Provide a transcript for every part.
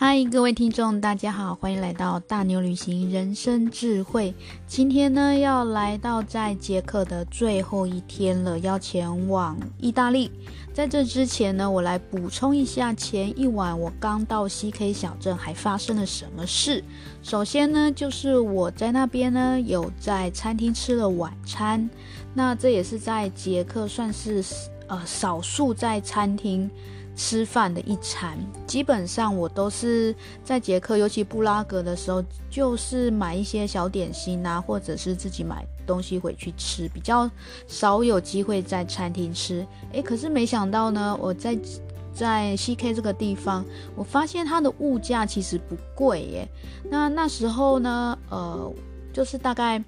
嗨，各位听众，大家好，欢迎来到大牛旅行人生智慧。今天呢，要来到在捷克的最后一天了，要前往意大利。在这之前呢，我来补充一下前一晚我刚到 CK 小镇还发生了什么事。首先呢，就是我在那边呢有在餐厅吃了晚餐，那这也是在捷克算是呃少数在餐厅。吃饭的一餐，基本上我都是在捷克，尤其布拉格的时候，就是买一些小点心啊，或者是自己买东西回去吃，比较少有机会在餐厅吃。诶，可是没想到呢，我在在 CK 这个地方，我发现它的物价其实不贵耶。那那时候呢，呃，就是大概。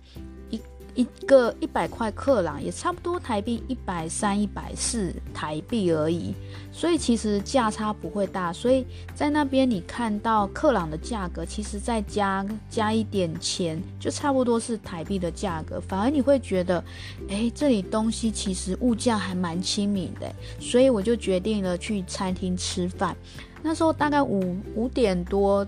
一个一百块克朗也差不多台币一百三、一百四台币而已，所以其实价差不会大。所以在那边你看到克朗的价格，其实再加加一点钱，就差不多是台币的价格。反而你会觉得，哎，这里东西其实物价还蛮亲民的。所以我就决定了去餐厅吃饭。那时候大概五五点多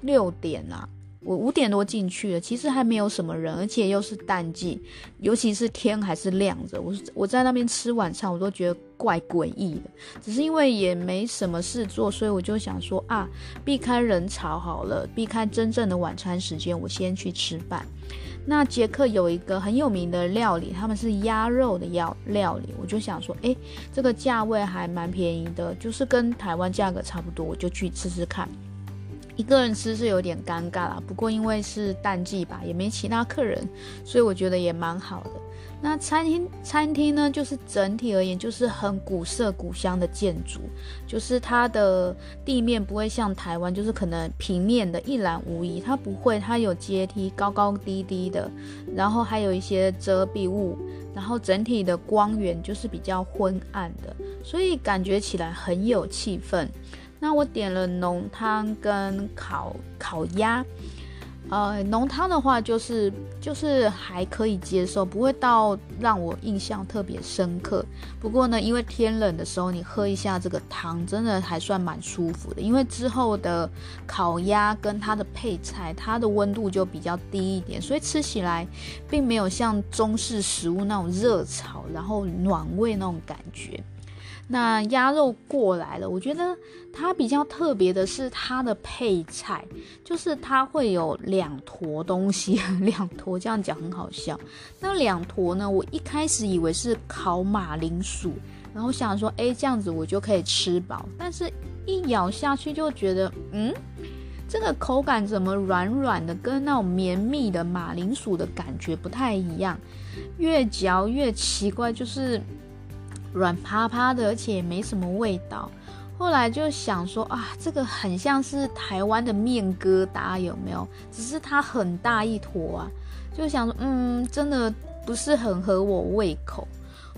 六点啊。我五点多进去了，其实还没有什么人，而且又是淡季，尤其是天还是亮着。我我在那边吃晚餐，我都觉得怪诡异的。只是因为也没什么事做，所以我就想说啊，避开人潮好了，避开真正的晚餐时间，我先去吃饭。那捷克有一个很有名的料理，他们是鸭肉的料料理，我就想说，诶，这个价位还蛮便宜的，就是跟台湾价格差不多，我就去吃吃看。一个人吃是有点尴尬啦，不过因为是淡季吧，也没其他客人，所以我觉得也蛮好的。那餐厅餐厅呢，就是整体而言就是很古色古香的建筑，就是它的地面不会像台湾，就是可能平面的一览无遗，它不会，它有阶梯，高高低低的，然后还有一些遮蔽物，然后整体的光源就是比较昏暗的，所以感觉起来很有气氛。那我点了浓汤跟烤烤鸭，呃，浓汤的话就是就是还可以接受，不会到让我印象特别深刻。不过呢，因为天冷的时候，你喝一下这个汤，真的还算蛮舒服的。因为之后的烤鸭跟它的配菜，它的温度就比较低一点，所以吃起来并没有像中式食物那种热炒，然后暖胃那种感觉。那鸭肉过来了，我觉得它比较特别的是它的配菜，就是它会有两坨东西，两坨这样讲很好笑。那两坨呢，我一开始以为是烤马铃薯，然后想说，哎，这样子我就可以吃饱。但是一咬下去就觉得，嗯，这个口感怎么软软的，跟那种绵密的马铃薯的感觉不太一样，越嚼越奇怪，就是。软趴趴的，而且没什么味道。后来就想说啊，这个很像是台湾的面疙瘩，有没有？只是它很大一坨啊，就想说，嗯，真的不是很合我胃口。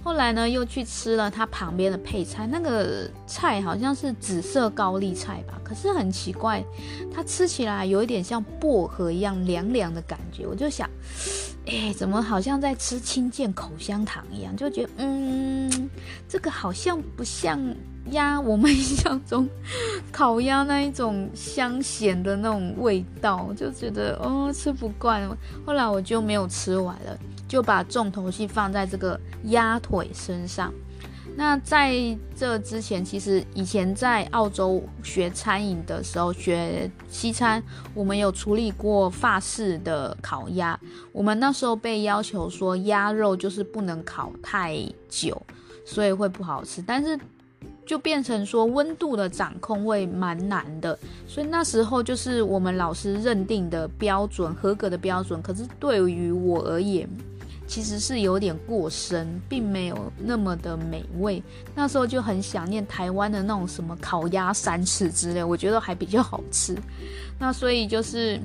后来呢，又去吃了它旁边的配菜，那个菜好像是紫色高丽菜吧，可是很奇怪，它吃起来有一点像薄荷一样凉凉的感觉。我就想，哎，怎么好像在吃清健口香糖一样？就觉得，嗯，这个好像不像鸭，我们印象中烤鸭那一种香咸的那种味道，就觉得哦，吃不惯。后来我就没有吃完了。就把重头戏放在这个鸭腿身上。那在这之前，其实以前在澳洲学餐饮的时候，学西餐，我们有处理过法式的烤鸭。我们那时候被要求说，鸭肉就是不能烤太久，所以会不好吃。但是就变成说，温度的掌控会蛮难的。所以那时候就是我们老师认定的标准，合格的标准。可是对于我而言，其实是有点过深，并没有那么的美味。那时候就很想念台湾的那种什么烤鸭三尺之类，我觉得还比较好吃。那所以就是。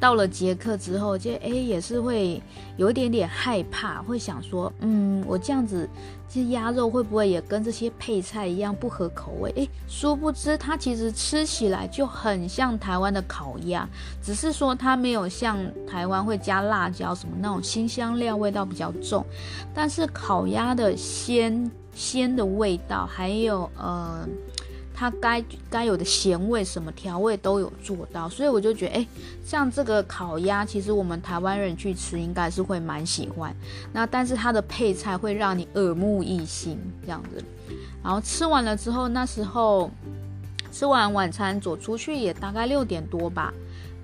到了捷克之后，就诶也是会有一点点害怕，会想说，嗯，我这样子，这鸭肉会不会也跟这些配菜一样不合口味？诶，殊不知它其实吃起来就很像台湾的烤鸭，只是说它没有像台湾会加辣椒什么那种辛香料，味道比较重。但是烤鸭的鲜鲜的味道，还有呃。它该该有的咸味什么调味都有做到，所以我就觉得，哎，像这个烤鸭，其实我们台湾人去吃应该是会蛮喜欢。那但是它的配菜会让你耳目一新这样子。然后吃完了之后，那时候吃完晚餐走出去也大概六点多吧。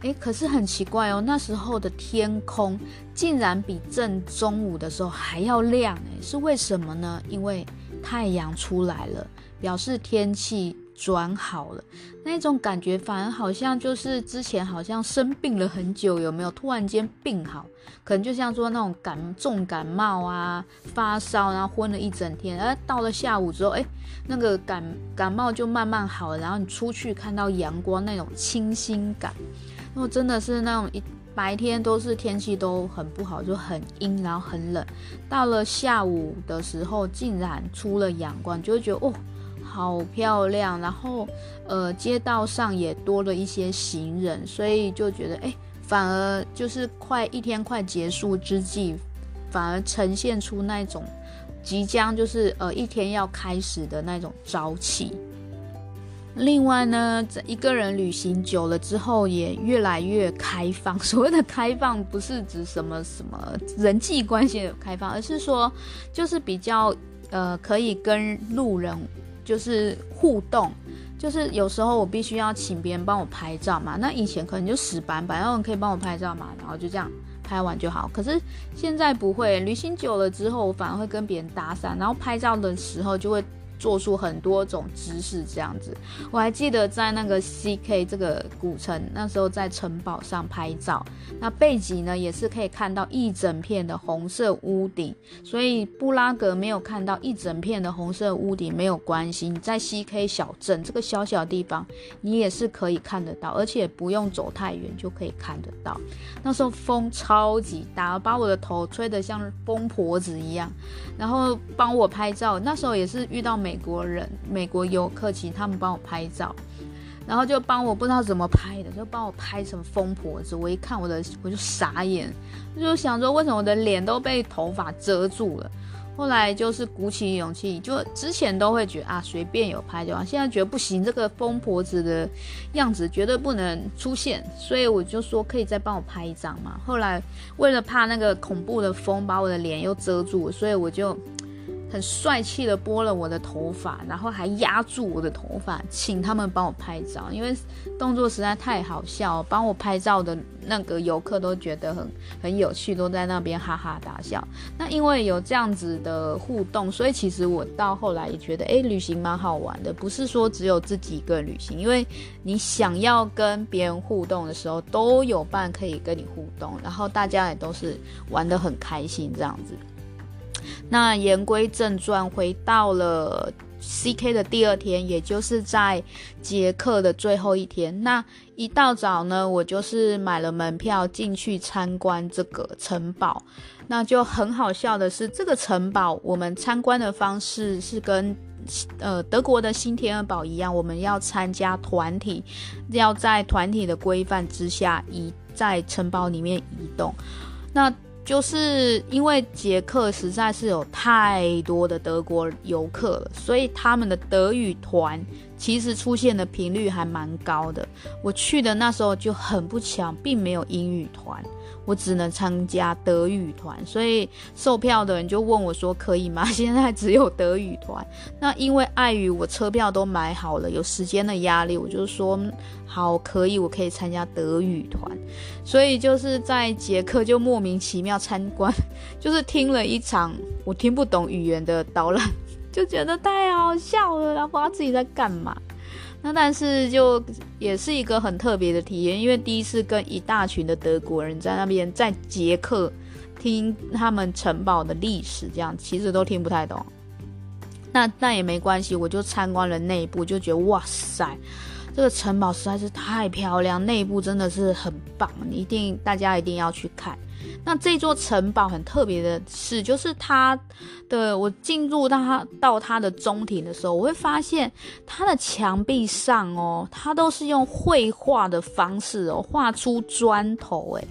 诶，可是很奇怪哦，那时候的天空竟然比正中午的时候还要亮，诶，是为什么呢？因为太阳出来了，表示天气转好了。那种感觉反而好像就是之前好像生病了很久，有没有？突然间病好，可能就像说那种感重感冒啊，发烧，然后昏了一整天，而到了下午之后，诶，那个感感冒就慢慢好了，然后你出去看到阳光那种清新感。然后真的是那种一白天都是天气都很不好，就很阴，然后很冷。到了下午的时候，竟然出了阳光，就会觉得哦，好漂亮。然后呃，街道上也多了一些行人，所以就觉得哎，反而就是快一天快结束之际，反而呈现出那种即将就是呃一天要开始的那种朝气。另外呢，一个人旅行久了之后，也越来越开放。所谓的开放，不是指什么什么人际关系的开放，而是说，就是比较呃，可以跟路人就是互动。就是有时候我必须要请别人帮我拍照嘛，那以前可能就死板板，然后可以帮我拍照嘛，然后就这样拍完就好。可是现在不会，旅行久了之后，我反而会跟别人搭讪，然后拍照的时候就会。做出很多种姿势，这样子，我还记得在那个 CK 这个古城，那时候在城堡上拍照，那背景呢也是可以看到一整片的红色屋顶，所以布拉格没有看到一整片的红色屋顶没有关系，你在 CK 小镇这个小小地方，你也是可以看得到，而且不用走太远就可以看得到。那时候风超级大，把我的头吹得像疯婆子一样，然后帮我拍照，那时候也是遇到美。美国人、美国游客，请他们帮我拍照，然后就帮我不知道怎么拍的，就帮我拍成疯婆子。我一看我的，我就傻眼，就想说为什么我的脸都被头发遮住了。后来就是鼓起勇气，就之前都会觉得啊随便有拍就好，现在觉得不行，这个疯婆子的样子绝对不能出现，所以我就说可以再帮我拍一张嘛。后来为了怕那个恐怖的风把我的脸又遮住，所以我就。很帅气的拨了我的头发，然后还压住我的头发，请他们帮我拍照，因为动作实在太好笑，帮我拍照的那个游客都觉得很很有趣，都在那边哈哈大笑。那因为有这样子的互动，所以其实我到后来也觉得，诶，旅行蛮好玩的，不是说只有自己一个人旅行，因为你想要跟别人互动的时候，都有伴可以跟你互动，然后大家也都是玩得很开心这样子。那言归正传，回到了 CK 的第二天，也就是在捷克的最后一天。那一到早呢，我就是买了门票进去参观这个城堡。那就很好笑的是，这个城堡我们参观的方式是跟呃德国的新天鹅堡一样，我们要参加团体，要在团体的规范之下移在城堡里面移动。那就是因为捷克实在是有太多的德国游客了，所以他们的德语团其实出现的频率还蛮高的。我去的那时候就很不巧，并没有英语团。我只能参加德语团，所以售票的人就问我说：“可以吗？” 现在只有德语团。那因为碍于我车票都买好了，有时间的压力，我就说好，可以，我可以参加德语团。所以就是在捷克就莫名其妙参观，就是听了一场我听不懂语言的导览，就觉得太好笑了，然后不知道自己在干嘛。那但是就也是一个很特别的体验，因为第一次跟一大群的德国人在那边在捷克听他们城堡的历史，这样其实都听不太懂。那那也没关系，我就参观了内部，就觉得哇塞，这个城堡实在是太漂亮，内部真的是很棒，一定大家一定要去看。那这座城堡很特别的是，就是它的我进入到它到它的中庭的时候，我会发现它的墙壁上哦，它都是用绘画的方式哦画出砖头，诶，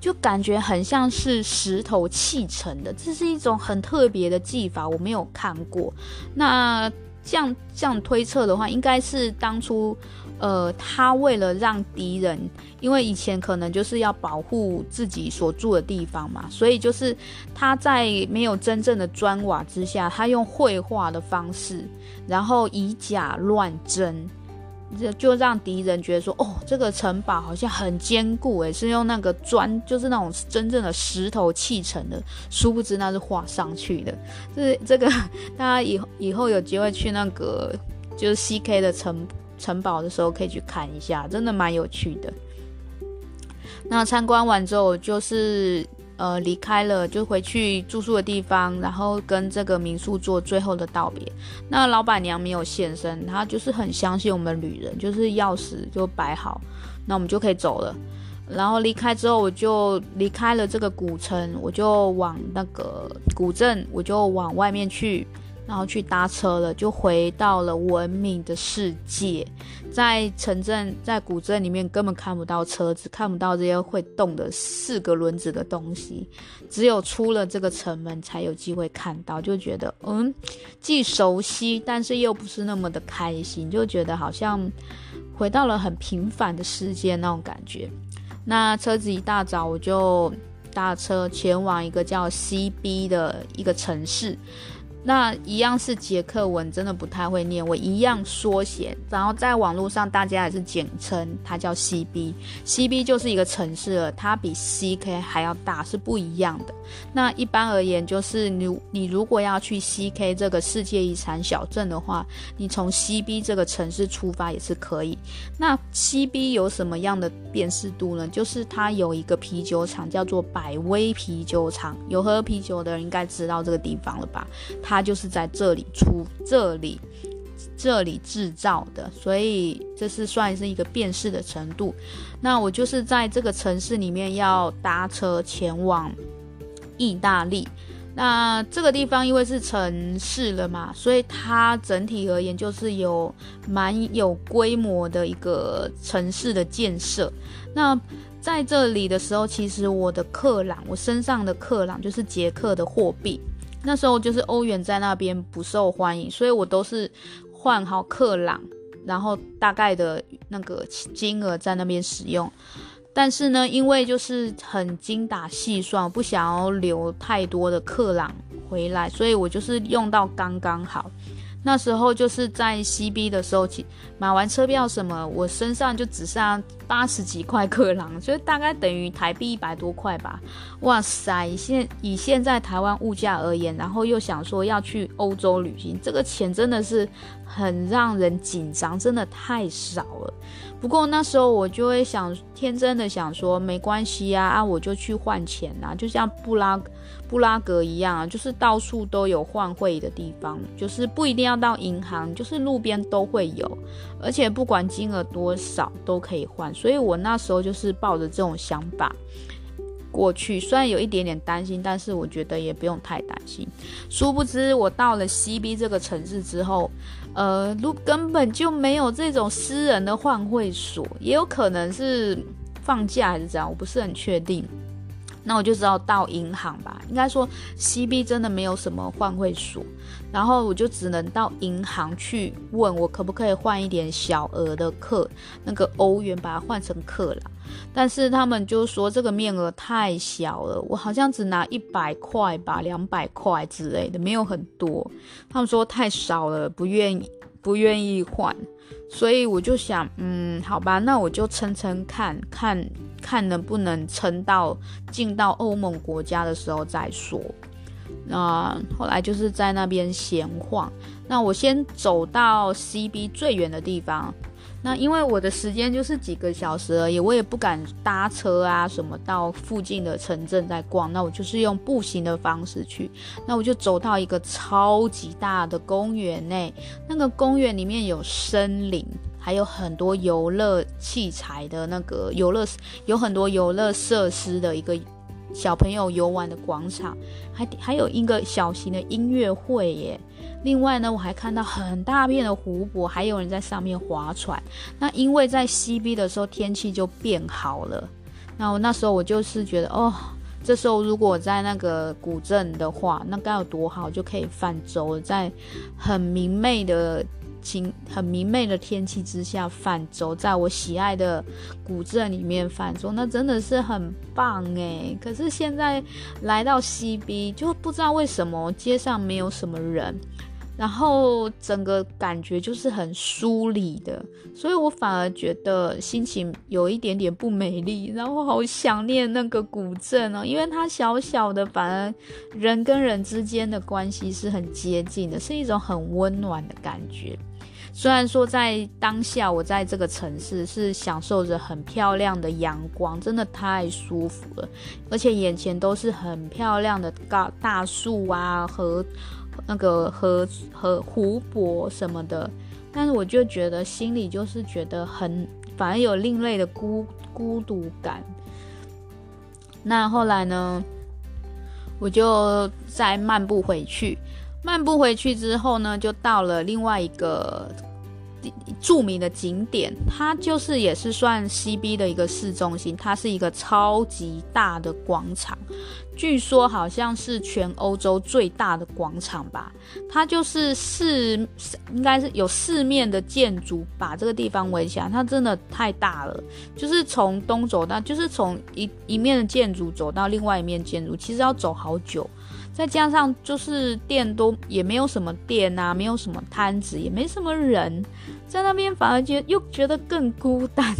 就感觉很像是石头砌成的，这是一种很特别的技法，我没有看过。那。这样这样推测的话，应该是当初，呃，他为了让敌人，因为以前可能就是要保护自己所住的地方嘛，所以就是他在没有真正的砖瓦之下，他用绘画的方式，然后以假乱真。就就让敌人觉得说，哦，这个城堡好像很坚固，诶，是用那个砖，就是那种真正的石头砌成的。殊不知那是画上去的。这这个，大家以后以后有机会去那个就是 CK 的城城堡的时候，可以去看一下，真的蛮有趣的。那参观完之后，就是。呃，离开了就回去住宿的地方，然后跟这个民宿做最后的道别。那老板娘没有现身，她就是很相信我们旅人，就是钥匙就摆好，那我们就可以走了。然后离开之后，我就离开了这个古城，我就往那个古镇，我就往外面去。然后去搭车了，就回到了文明的世界。在城镇，在古镇里面根本看不到车子，看不到这些会动的四个轮子的东西，只有出了这个城门才有机会看到。就觉得，嗯，既熟悉，但是又不是那么的开心，就觉得好像回到了很平凡的世界那种感觉。那车子一大早我就搭车前往一个叫 CB 的一个城市。那一样是捷克文，真的不太会念。我一样缩写，然后在网络上大家也是简称它叫 CB。CB 就是一个城市了，它比 CK 还要大，是不一样的。那一般而言，就是你你如果要去 CK 这个世界遗产小镇的话，你从 CB 这个城市出发也是可以。那 CB 有什么样的辨识度呢？就是它有一个啤酒厂叫做百威啤酒厂，有喝啤酒的人应该知道这个地方了吧？它就是在这里出，这里这里制造的，所以这是算是一个辨识的程度。那我就是在这个城市里面要搭车前往意大利。那这个地方因为是城市了嘛，所以它整体而言就是有蛮有规模的一个城市的建设。那在这里的时候，其实我的克朗，我身上的克朗就是捷克的货币。那时候就是欧元在那边不受欢迎，所以我都是换好克朗，然后大概的那个金额在那边使用。但是呢，因为就是很精打细算，不想要留太多的克朗回来，所以我就是用到刚刚好。那时候就是在 CB 的时候，买完车票什么，我身上就只剩八十几块克朗，所以大概等于台币一百多块吧。哇塞，现以现在台湾物价而言，然后又想说要去欧洲旅行，这个钱真的是很让人紧张，真的太少了。不过那时候我就会想，天真的想说，没关系啊，啊，我就去换钱啊，就像布拉布拉格一样，啊就是到处都有换汇的地方，就是不一定要到银行，就是路边都会有，而且不管金额多少都可以换。所以我那时候就是抱着这种想法过去，虽然有一点点担心，但是我觉得也不用太担心。殊不知我到了 CB 这个城市之后。呃，如根本就没有这种私人的换汇所，也有可能是放假还是怎样，我不是很确定。那我就知道到银行吧，应该说 CB 真的没有什么换汇所，然后我就只能到银行去问我可不可以换一点小额的克那个欧元，把它换成克朗。但是他们就说这个面额太小了，我好像只拿一百块吧，两百块之类的，没有很多。他们说太少了，不愿意，不愿意换。所以我就想，嗯，好吧，那我就撑撑看，看看能不能撑到进到欧盟国家的时候再说。那后来就是在那边闲晃。那我先走到 CB 最远的地方。那因为我的时间就是几个小时而已，我也不敢搭车啊什么到附近的城镇再逛。那我就是用步行的方式去。那我就走到一个超级大的公园内，那个公园里面有森林，还有很多游乐器材的那个游乐，有很多游乐设施的一个小朋友游玩的广场，还还有一个小型的音乐会耶。另外呢，我还看到很大片的湖泊，还有人在上面划船。那因为在 CB 的时候天气就变好了，那我那时候我就是觉得哦，这时候如果在那个古镇的话，那该有多好，就可以泛舟，在很明媚的晴、很明媚的天气之下泛舟，在我喜爱的古镇里面泛舟，那真的是很棒诶。可是现在来到西滨，就不知道为什么街上没有什么人。然后整个感觉就是很疏离的，所以我反而觉得心情有一点点不美丽，然后好想念那个古镇哦，因为它小小的，反而人跟人之间的关系是很接近的，是一种很温暖的感觉。虽然说在当下我在这个城市是享受着很漂亮的阳光，真的太舒服了，而且眼前都是很漂亮的高大树啊和。那个和和湖泊什么的，但是我就觉得心里就是觉得很，反而有另类的孤孤独感。那后来呢，我就再漫步回去，漫步回去之后呢，就到了另外一个。著名的景点，它就是也是算西滨的一个市中心，它是一个超级大的广场，据说好像是全欧洲最大的广场吧。它就是四，应该是有四面的建筑把这个地方围起来，它真的太大了。就是从东走到，就是从一一面的建筑走到另外一面建筑，其实要走好久。再加上就是店都也没有什么店啊，没有什么摊子，也没什么人，在那边反而觉又觉得更孤单，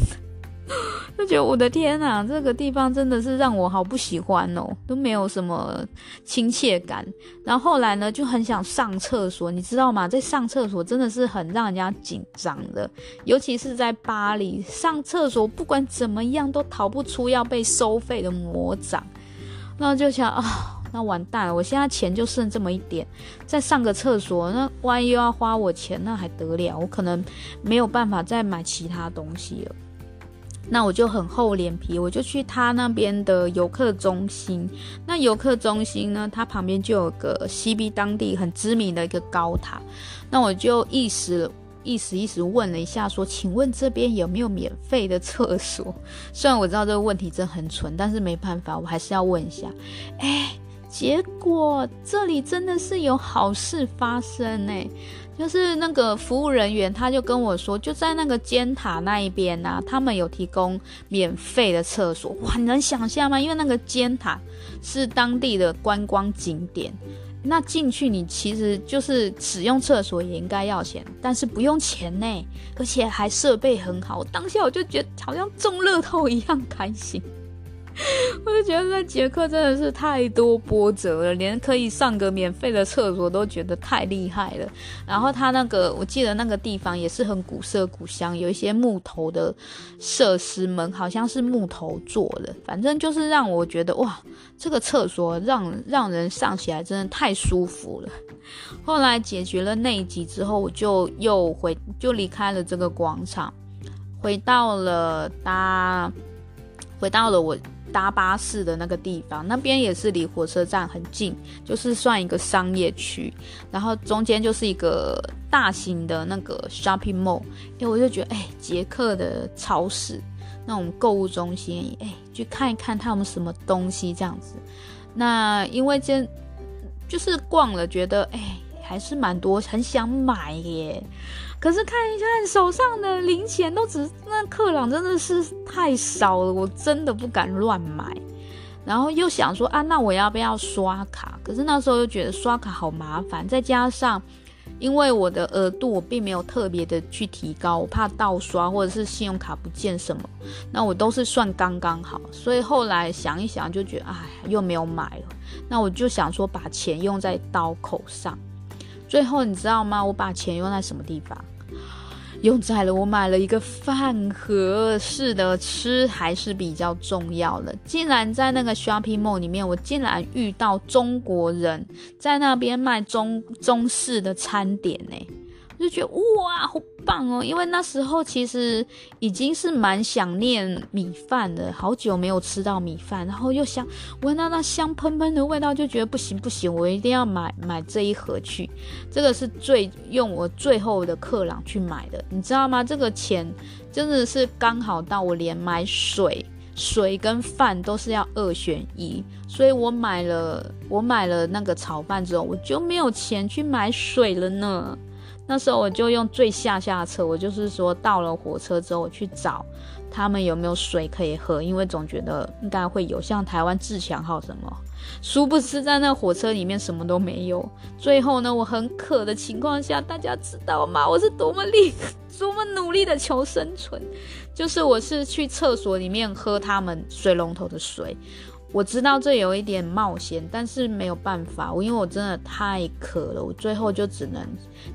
就觉得我的天啊，这个地方真的是让我好不喜欢哦，都没有什么亲切感。然后后来呢，就很想上厕所，你知道吗？在上厕所真的是很让人家紧张的，尤其是在巴黎上厕所，不管怎么样都逃不出要被收费的魔掌。然后就想啊。那完蛋了！我现在钱就剩这么一点，再上个厕所，那万一又要花我钱，那还得了？我可能没有办法再买其他东西了。那我就很厚脸皮，我就去他那边的游客中心。那游客中心呢，它旁边就有个西滨当地很知名的一个高塔。那我就意思。意识意识问了一下，说：“请问这边有没有免费的厕所？” 虽然我知道这个问题真很蠢，但是没办法，我还是要问一下。哎。结果这里真的是有好事发生呢，就是那个服务人员他就跟我说，就在那个尖塔那一边啊，他们有提供免费的厕所。哇，你能想象吗？因为那个尖塔是当地的观光景点，那进去你其实就是使用厕所也应该要钱，但是不用钱呢，而且还设备很好。当下我就觉得好像中乐透一样开心。我就觉得在捷克真的是太多波折了，连可以上个免费的厕所都觉得太厉害了。然后他那个，我记得那个地方也是很古色古香，有一些木头的设施门，好像是木头做的。反正就是让我觉得哇，这个厕所让让人上起来真的太舒服了。后来解决了那一集之后，我就又回就离开了这个广场，回到了搭，回到了我。搭巴士的那个地方，那边也是离火车站很近，就是算一个商业区，然后中间就是一个大型的那个 shopping mall。哎，我就觉得，哎，捷克的超市那种购物中心，哎，去看一看他们什么东西这样子。那因为今就是逛了，觉得哎，还是蛮多，很想买耶。可是看一看手上的零钱，都只那克朗真的是太少了，我真的不敢乱买。然后又想说啊，那我要不要刷卡？可是那时候又觉得刷卡好麻烦，再加上因为我的额度我并没有特别的去提高，我怕盗刷或者是信用卡不见什么，那我都是算刚刚好。所以后来想一想，就觉得哎，又没有买了。那我就想说把钱用在刀口上。最后你知道吗？我把钱用在什么地方？用在了我买了一个饭盒。是的，吃还是比较重要的。竟然在那个 shopping mall 里面，我竟然遇到中国人在那边卖中中式的餐点呢。就觉得哇，好棒哦！因为那时候其实已经是蛮想念米饭的，好久没有吃到米饭，然后又想闻到那香喷喷的味道，就觉得不行不行，我一定要买买这一盒去。这个是最用我最后的克朗去买的，你知道吗？这个钱真的是刚好到我连买水水跟饭都是要二选一，所以我买了我买了那个炒饭之后，我就没有钱去买水了呢。那时候我就用最下下策，我就是说到了火车之后，我去找他们有没有水可以喝，因为总觉得应该会有，像台湾自强号什么。殊不知在那火车里面什么都没有。最后呢，我很渴的情况下，大家知道吗？我是多么力，多么努力的求生存，就是我是去厕所里面喝他们水龙头的水。我知道这有一点冒险，但是没有办法，因为我真的太渴了，我最后就只能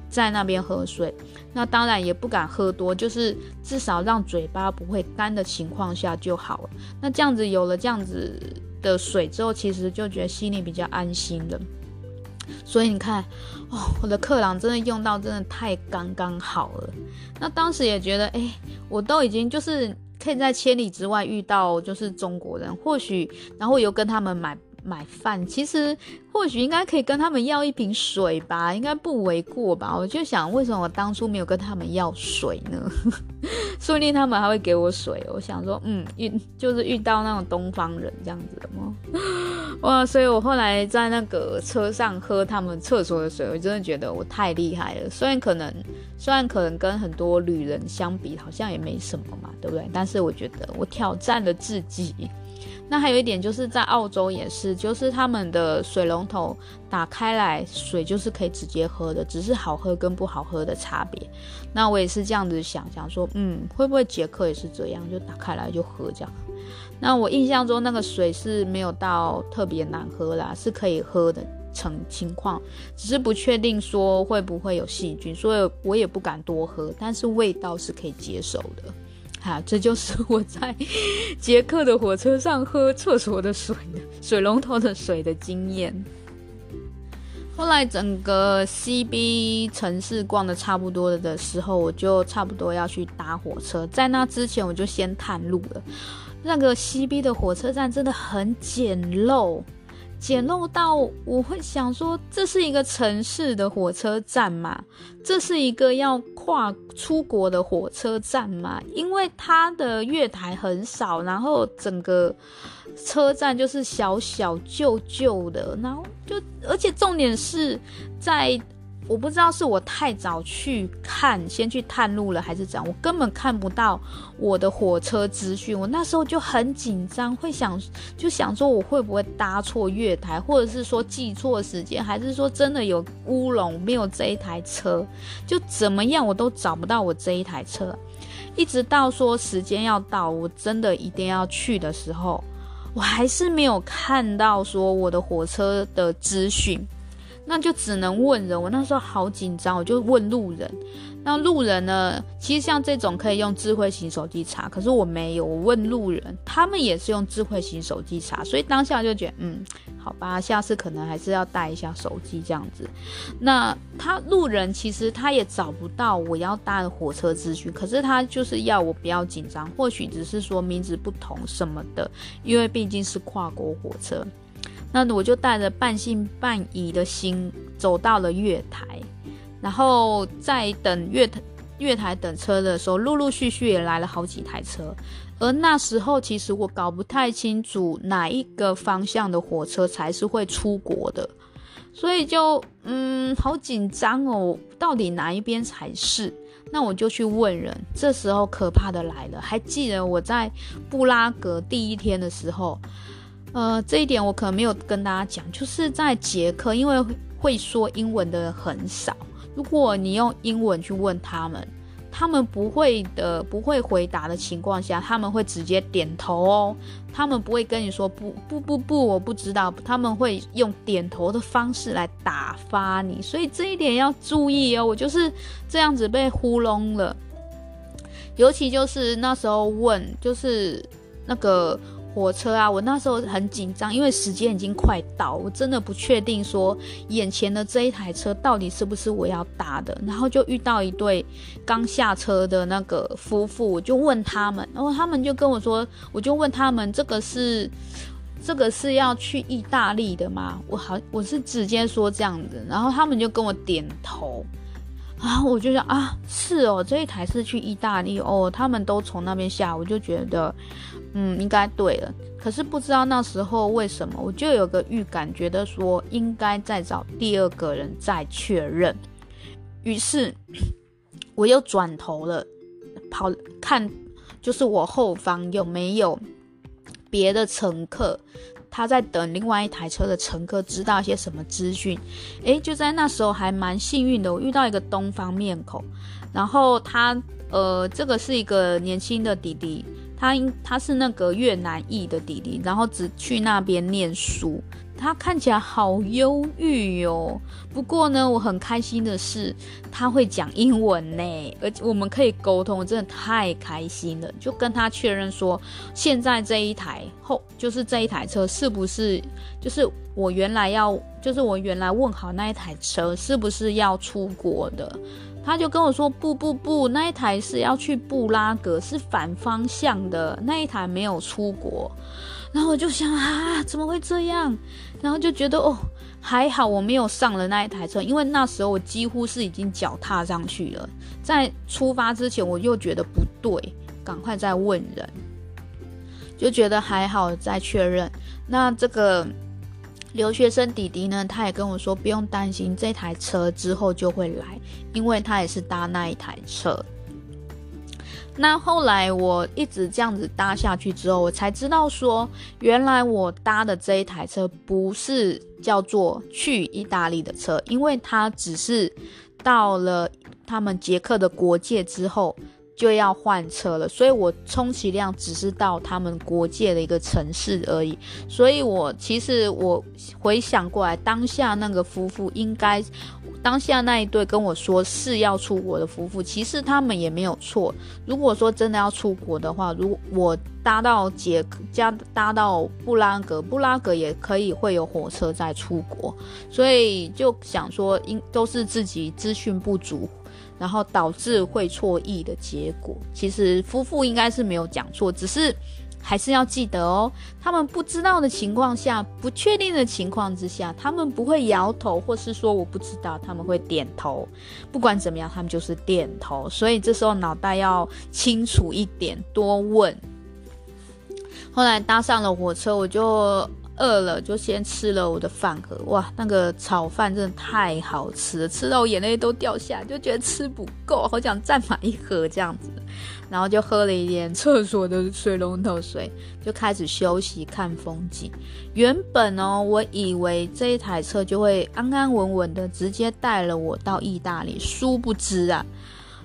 在那边喝水。那当然也不敢喝多，就是至少让嘴巴不会干的情况下就好了。那这样子有了这样子的水之后，其实就觉得心里比较安心了。所以你看，哦，我的克朗真的用到真的太刚刚好了。那当时也觉得，哎，我都已经就是。可以在千里之外遇到就是中国人，或许然后又跟他们买买饭，其实或许应该可以跟他们要一瓶水吧，应该不为过吧？我就想，为什么我当初没有跟他们要水呢？说不定他们还会给我水。我想说，嗯，遇就是遇到那种东方人这样子的吗？哇！所以我后来在那个车上喝他们厕所的水，我真的觉得我太厉害了。虽然可能，虽然可能跟很多旅人相比，好像也没什么嘛，对不对？但是我觉得我挑战了自己。那还有一点就是在澳洲也是，就是他们的水龙头打开来，水就是可以直接喝的，只是好喝跟不好喝的差别。那我也是这样子想，想说，嗯，会不会捷克也是这样，就打开来就喝这样。那我印象中那个水是没有到特别难喝啦，是可以喝的成情况，只是不确定说会不会有细菌，所以我也不敢多喝，但是味道是可以接受的。哈，这就是 我在捷克的火车上喝厕所的水水龙头的水的经验。后来整个 CB 城市逛的差不多了的时候，我就差不多要去搭火车，在那之前我就先探路了。那个 CB 的火车站真的很简陋，简陋到我会想说，这是一个城市的火车站嘛？这是一个要跨出国的火车站嘛？因为它的月台很少，然后整个车站就是小小旧旧的，然后就而且重点是在。我不知道是我太早去看，先去探路了，还是怎样，我根本看不到我的火车资讯。我那时候就很紧张，会想就想说我会不会搭错月台，或者是说记错时间，还是说真的有乌龙，没有这一台车，就怎么样我都找不到我这一台车。一直到说时间要到，我真的一定要去的时候，我还是没有看到说我的火车的资讯。那就只能问人，我那时候好紧张，我就问路人。那路人呢？其实像这种可以用智慧型手机查，可是我没有。我问路人，他们也是用智慧型手机查，所以当下就觉得，嗯，好吧，下次可能还是要带一下手机这样子。那他路人其实他也找不到我要搭的火车资讯，可是他就是要我不要紧张，或许只是说名字不同什么的，因为毕竟是跨国火车。那我就带着半信半疑的心走到了月台，然后在等月台月台等车的时候，陆陆续续也来了好几台车。而那时候其实我搞不太清楚哪一个方向的火车才是会出国的，所以就嗯好紧张哦，到底哪一边才是？那我就去问人。这时候可怕的来了，还记得我在布拉格第一天的时候。呃，这一点我可能没有跟大家讲，就是在捷克，因为会说英文的很少。如果你用英文去问他们，他们不会的，不会回答的情况下，他们会直接点头哦。他们不会跟你说不不不不，我不知道。他们会用点头的方式来打发你，所以这一点要注意哦。我就是这样子被糊弄了，尤其就是那时候问，就是那个。火车啊，我那时候很紧张，因为时间已经快到，我真的不确定说眼前的这一台车到底是不是我要搭的。然后就遇到一对刚下车的那个夫妇，我就问他们，然后他们就跟我说，我就问他们这个是这个是要去意大利的吗？我好，我是直接说这样子，然后他们就跟我点头。啊，我就想啊，是哦，这一台是去意大利哦，他们都从那边下，我就觉得，嗯，应该对了。可是不知道那时候为什么，我就有个预感，觉得说应该再找第二个人再确认。于是 我又转头了，跑看，就是我后方有没有别的乘客。他在等另外一台车的乘客知道一些什么资讯，诶，就在那时候还蛮幸运的，我遇到一个东方面孔，然后他，呃，这个是一个年轻的弟弟，他他是那个越南裔的弟弟，然后只去那边念书。他看起来好忧郁哦，不过呢，我很开心的是他会讲英文呢，而且我们可以沟通，我真的太开心了。就跟他确认说，现在这一台后就是这一台车是不是就是我原来要就是我原来问好那一台车是不是要出国的？他就跟我说不不不，那一台是要去布拉格，是反方向的，那一台没有出国。然后我就想啊，怎么会这样？然后就觉得哦，还好我没有上了那一台车，因为那时候我几乎是已经脚踏上去了。在出发之前，我又觉得不对，赶快再问人，就觉得还好再确认。那这个留学生弟弟呢，他也跟我说不用担心，这台车之后就会来，因为他也是搭那一台车。那后来我一直这样子搭下去之后，我才知道说，原来我搭的这一台车不是叫做去意大利的车，因为它只是到了他们捷克的国界之后就要换车了，所以我充其量只是到他们国界的一个城市而已。所以我其实我回想过来，当下那个夫妇应该。当下那一对跟我说是要出国的夫妇，其实他们也没有错。如果说真的要出国的话，如果我搭到捷加搭到布拉格，布拉格也可以会有火车再出国，所以就想说，应都是自己资讯不足，然后导致会错意的结果。其实夫妇应该是没有讲错，只是。还是要记得哦，他们不知道的情况下，不确定的情况之下，他们不会摇头，或是说我不知道，他们会点头。不管怎么样，他们就是点头。所以这时候脑袋要清楚一点，多问。后来搭上了火车，我就。饿了就先吃了我的饭盒，哇，那个炒饭真的太好吃了，吃到我眼泪都掉下来，就觉得吃不够，好想再买一盒这样子。然后就喝了一点厕所的水龙头水，就开始休息看风景。原本哦，我以为这一台车就会安安稳稳的直接带了我到意大利，殊不知啊。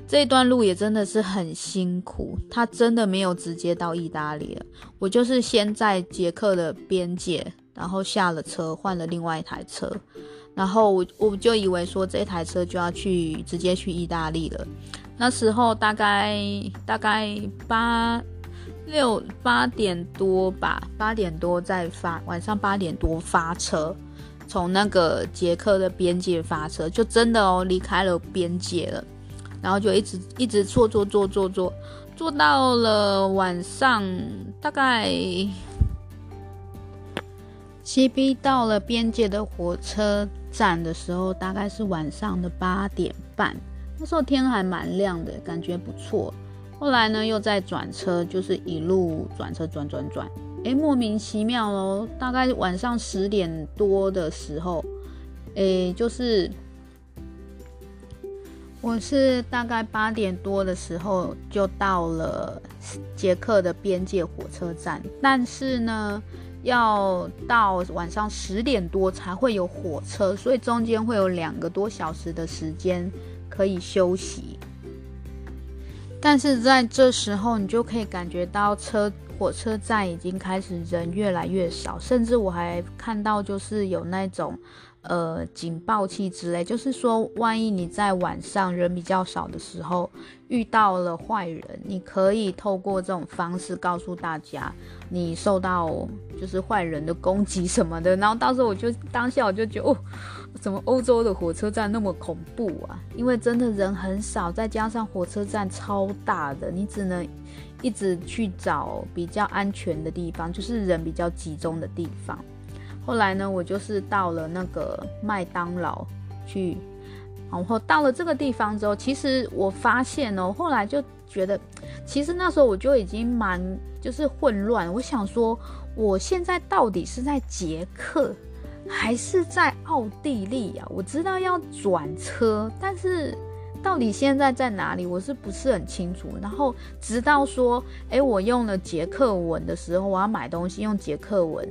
这段路也真的是很辛苦，他真的没有直接到意大利了。我就是先在捷克的边界，然后下了车，换了另外一台车，然后我我就以为说这台车就要去直接去意大利了。那时候大概大概八六八点多吧，八点多再发，晚上八点多发车，从那个捷克的边界发车，就真的哦离开了边界了。然后就一直一直坐坐坐坐坐，坐到了晚上，大概西逼到了边界的火车站的时候，大概是晚上的八点半。那时候天还蛮亮的，感觉不错。后来呢，又再转车，就是一路转车转转转，诶，莫名其妙哦。大概晚上十点多的时候，诶，就是。我是大概八点多的时候就到了捷克的边界火车站，但是呢，要到晚上十点多才会有火车，所以中间会有两个多小时的时间可以休息。但是在这时候，你就可以感觉到车火车站已经开始人越来越少，甚至我还看到就是有那种。呃，警报器之类，就是说，万一你在晚上人比较少的时候遇到了坏人，你可以透过这种方式告诉大家你受到就是坏人的攻击什么的。然后到时候我就当下我就觉得，哦，怎么欧洲的火车站那么恐怖啊？因为真的人很少，再加上火车站超大的，你只能一直去找比较安全的地方，就是人比较集中的地方。后来呢，我就是到了那个麦当劳去，然后到了这个地方之后，其实我发现哦，后来就觉得，其实那时候我就已经蛮就是混乱。我想说，我现在到底是在捷克还是在奥地利呀？我知道要转车，但是到底现在在哪里，我是不是很清楚？然后直到说，诶，我用了捷克文的时候，我要买东西用捷克文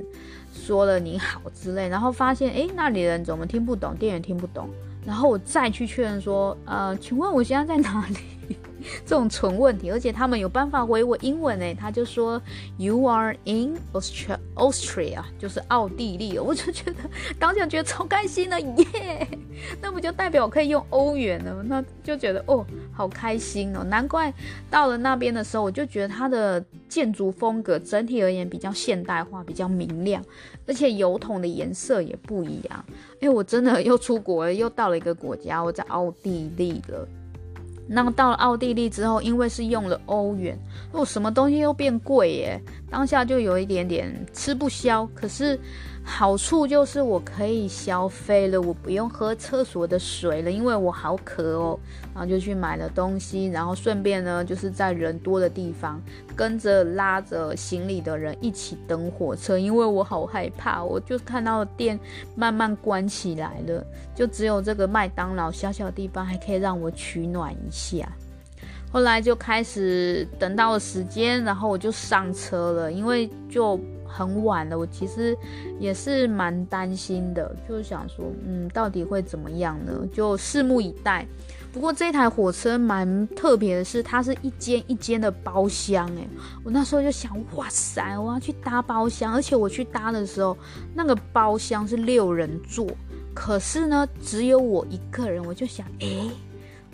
说了你好之类，然后发现，诶，那里人怎么听不懂？店员听不懂。然后我再去确认说，呃，请问我现在在哪里？这种纯问题，而且他们有办法回我英文诶，他就说 You are in Australia Austria，就是奥地利。我就觉得 当下觉得超开心的耶，那不就代表我可以用欧元了？那就觉得哦，好开心哦，难怪到了那边的时候，我就觉得它的建筑风格整体而言比较现代化，比较明亮，而且油桶的颜色也不一样。哎，我真的又出国了，又到了一个国家，我在奥地利了。那到了奥地利之后，因为是用了欧元，哦，什么东西又变贵耶，当下就有一点点吃不消。可是。好处就是我可以消费了，我不用喝厕所的水了，因为我好渴哦。然后就去买了东西，然后顺便呢，就是在人多的地方跟着拉着行李的人一起等火车，因为我好害怕。我就看到店慢慢关起来了，就只有这个麦当劳小小地方还可以让我取暖一下。后来就开始等到了时间，然后我就上车了，因为就。很晚了，我其实也是蛮担心的，就是想说，嗯，到底会怎么样呢？就拭目以待。不过这台火车蛮特别的是，它是一间一间的包厢，诶，我那时候就想，哇塞，我要去搭包厢，而且我去搭的时候，那个包厢是六人座，可是呢，只有我一个人，我就想，诶，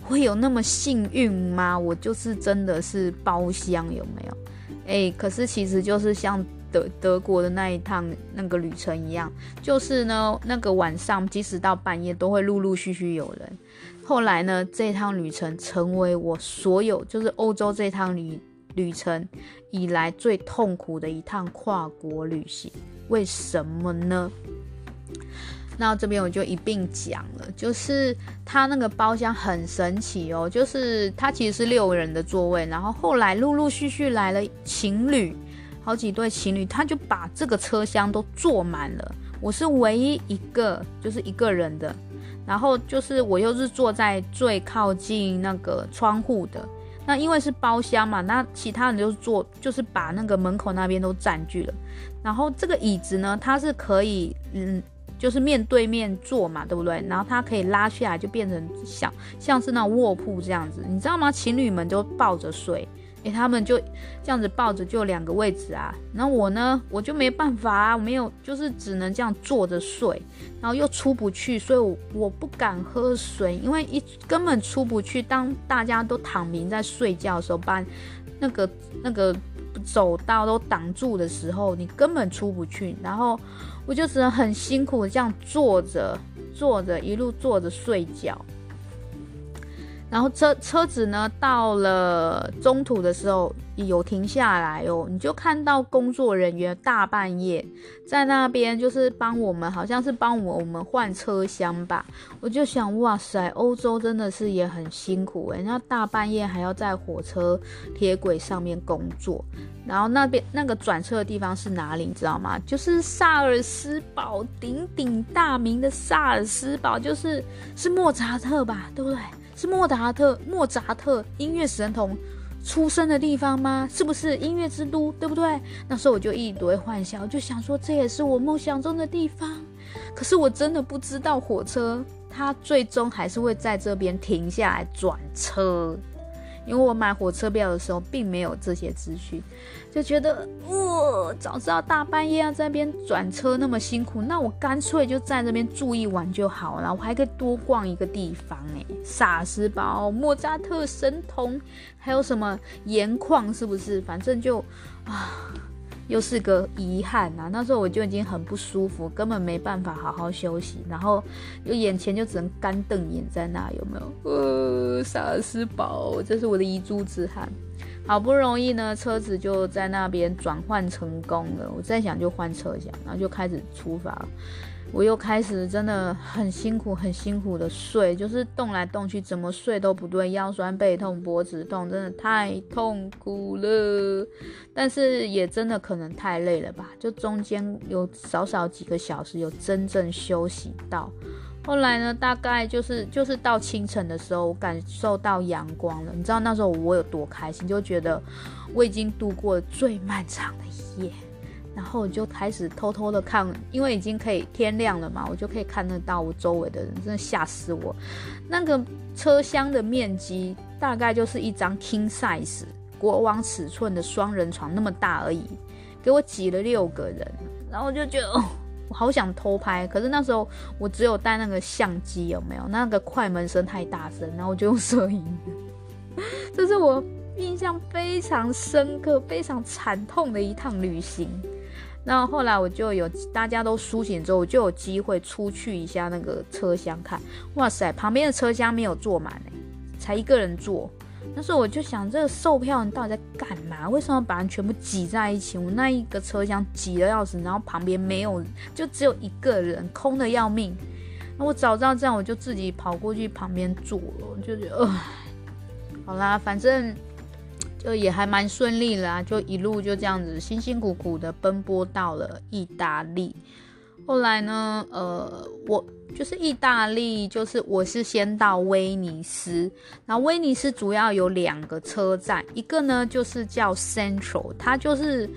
会有那么幸运吗？我就是真的是包厢有没有？诶，可是其实就是像。德德国的那一趟那个旅程一样，就是呢，那个晚上即使到半夜都会陆陆续续有人。后来呢，这趟旅程成为我所有就是欧洲这趟旅旅程以来最痛苦的一趟跨国旅行。为什么呢？那这边我就一并讲了，就是他那个包厢很神奇哦，就是它其实是六个人的座位，然后后来陆陆续续来了情侣。好几对情侣，他就把这个车厢都坐满了。我是唯一一个，就是一个人的。然后就是我又是坐在最靠近那个窗户的。那因为是包厢嘛，那其他人就是坐，就是把那个门口那边都占据了。然后这个椅子呢，它是可以，嗯，就是面对面坐嘛，对不对？然后它可以拉下来，就变成像像是那种卧铺这样子，你知道吗？情侣们都抱着睡。诶，他们就这样子抱着，就两个位置啊。那我呢，我就没办法啊，我没有，就是只能这样坐着睡，然后又出不去，所以我我不敢喝水，因为一根本出不去。当大家都躺平在睡觉的时候，把那个那个走道都挡住的时候，你根本出不去。然后我就只能很辛苦这样坐着坐着，一路坐着睡觉。然后车车子呢，到了中途的时候有停下来哦，你就看到工作人员大半夜在那边，就是帮我们，好像是帮我们换车厢吧。我就想，哇塞，欧洲真的是也很辛苦诶，那大半夜还要在火车铁轨上面工作。然后那边那个转车的地方是哪里，你知道吗？就是萨尔斯堡，鼎鼎大名的萨尔斯堡，就是是莫扎特吧，对不对？是莫扎特，莫扎特音乐神童出生的地方吗？是不是音乐之都，对不对？那时候我就一堆幻想，就想说这也是我梦想中的地方。可是我真的不知道火车它最终还是会在这边停下来转车。因为我买火车票的时候并没有这些资讯，就觉得哇、哦，早知道大半夜要在那边转车那么辛苦，那我干脆就在那边住一晚就好了，我还可以多逛一个地方诶，萨斯堡、莫扎特神童，还有什么盐矿，是不是？反正就啊。又是个遗憾呐、啊，那时候我就已经很不舒服，根本没办法好好休息，然后就眼前就只能干瞪眼在那，有没有？呃，萨尔斯堡，这是我的遗珠之憾。好不容易呢，车子就在那边转换成功了，我在想就换车厢，然后就开始出发。我又开始真的很辛苦，很辛苦的睡，就是动来动去，怎么睡都不对，腰酸背痛、脖子痛，真的太痛苦了。但是也真的可能太累了吧，就中间有少少几个小时有真正休息到。后来呢，大概就是就是到清晨的时候，我感受到阳光了。你知道那时候我有多开心，就觉得我已经度过了最漫长的一夜。然后我就开始偷偷的看，因为已经可以天亮了嘛，我就可以看得到我周围的人，真的吓死我。那个车厢的面积大概就是一张 king size 国王尺寸的双人床那么大而已，给我挤了六个人，然后我就觉得哦，我好想偷拍，可是那时候我只有带那个相机，有没有？那个快门声太大声，然后我就用摄影。这是我印象非常深刻、非常惨痛的一趟旅行。然后来我就有大家都苏醒之后，我就有机会出去一下那个车厢看。哇塞，旁边的车厢没有坐满哎，才一个人坐。那时候我就想，这个售票人到底在干嘛？为什么把人全部挤在一起？我那一个车厢挤得要死，然后旁边没有，就只有一个人，空得要命。那我早知道这样，我就自己跑过去旁边坐了。我就觉得，呃，好啦，反正。就也还蛮顺利啦，就一路就这样子辛辛苦苦的奔波到了意大利。后来呢，呃，我就是意大利，就是我是先到威尼斯，然后威尼斯主要有两个车站，一个呢就是叫 Central，它就是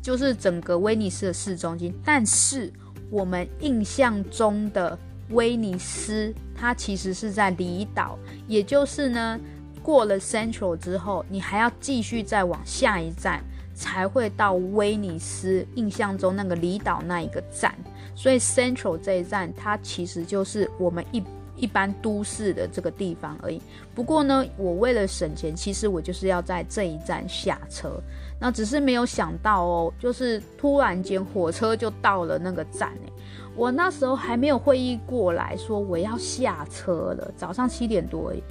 就是整个威尼斯的市中心。但是我们印象中的威尼斯，它其实是在离岛，也就是呢。过了 Central 之后，你还要继续再往下一站，才会到威尼斯。印象中那个离岛那一个站，所以 Central 这一站，它其实就是我们一一般都市的这个地方而已。不过呢，我为了省钱，其实我就是要在这一站下车。那只是没有想到哦，就是突然间火车就到了那个站诶。我那时候还没有会议过来说我要下车了，早上七点多而已。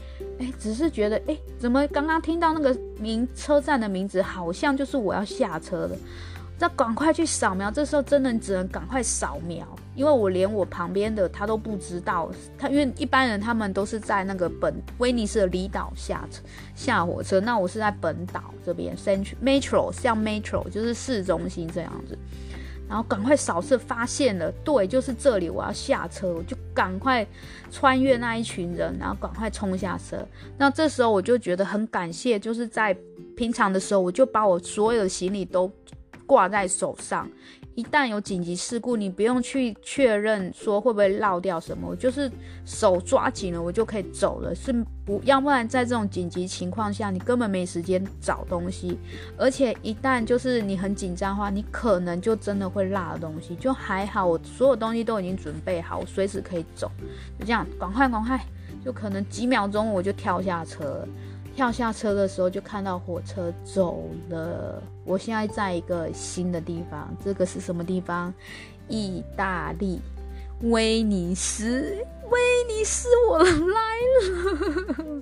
只是觉得，哎，怎么刚刚听到那个名车站的名字，好像就是我要下车了。那赶快去扫描，这时候真的只能赶快扫描，因为我连我旁边的他都不知道，他因为一般人他们都是在那个本威尼斯的离岛下车下火车，那我是在本岛这边，Central Metro 像 Metro 就是市中心这样子。然后赶快扫射，发现了，对，就是这里，我要下车，我就赶快穿越那一群人，然后赶快冲下车。那这时候我就觉得很感谢，就是在平常的时候，我就把我所有的行李都挂在手上。一旦有紧急事故，你不用去确认说会不会落掉什么，我就是手抓紧了，我就可以走了。是不，要不然在这种紧急情况下，你根本没时间找东西，而且一旦就是你很紧张的话，你可能就真的会落东西。就还好，我所有东西都已经准备好，我随时可以走。就这样，赶快赶快，就可能几秒钟我就跳下车。跳下车的时候，就看到火车走了。我现在在一个新的地方，这个是什么地方？意大利，威尼斯，威尼斯，我来了！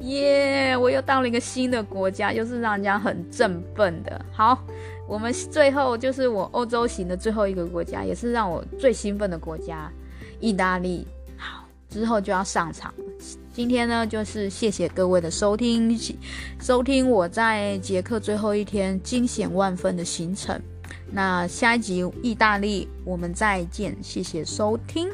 耶、yeah，我又到了一个新的国家，又是让人家很振奋的。好，我们最后就是我欧洲行的最后一个国家，也是让我最兴奋的国家——意大利。好，之后就要上场。今天呢，就是谢谢各位的收听，收听我在捷克最后一天惊险万分的行程。那下一集意大利，我们再见，谢谢收听。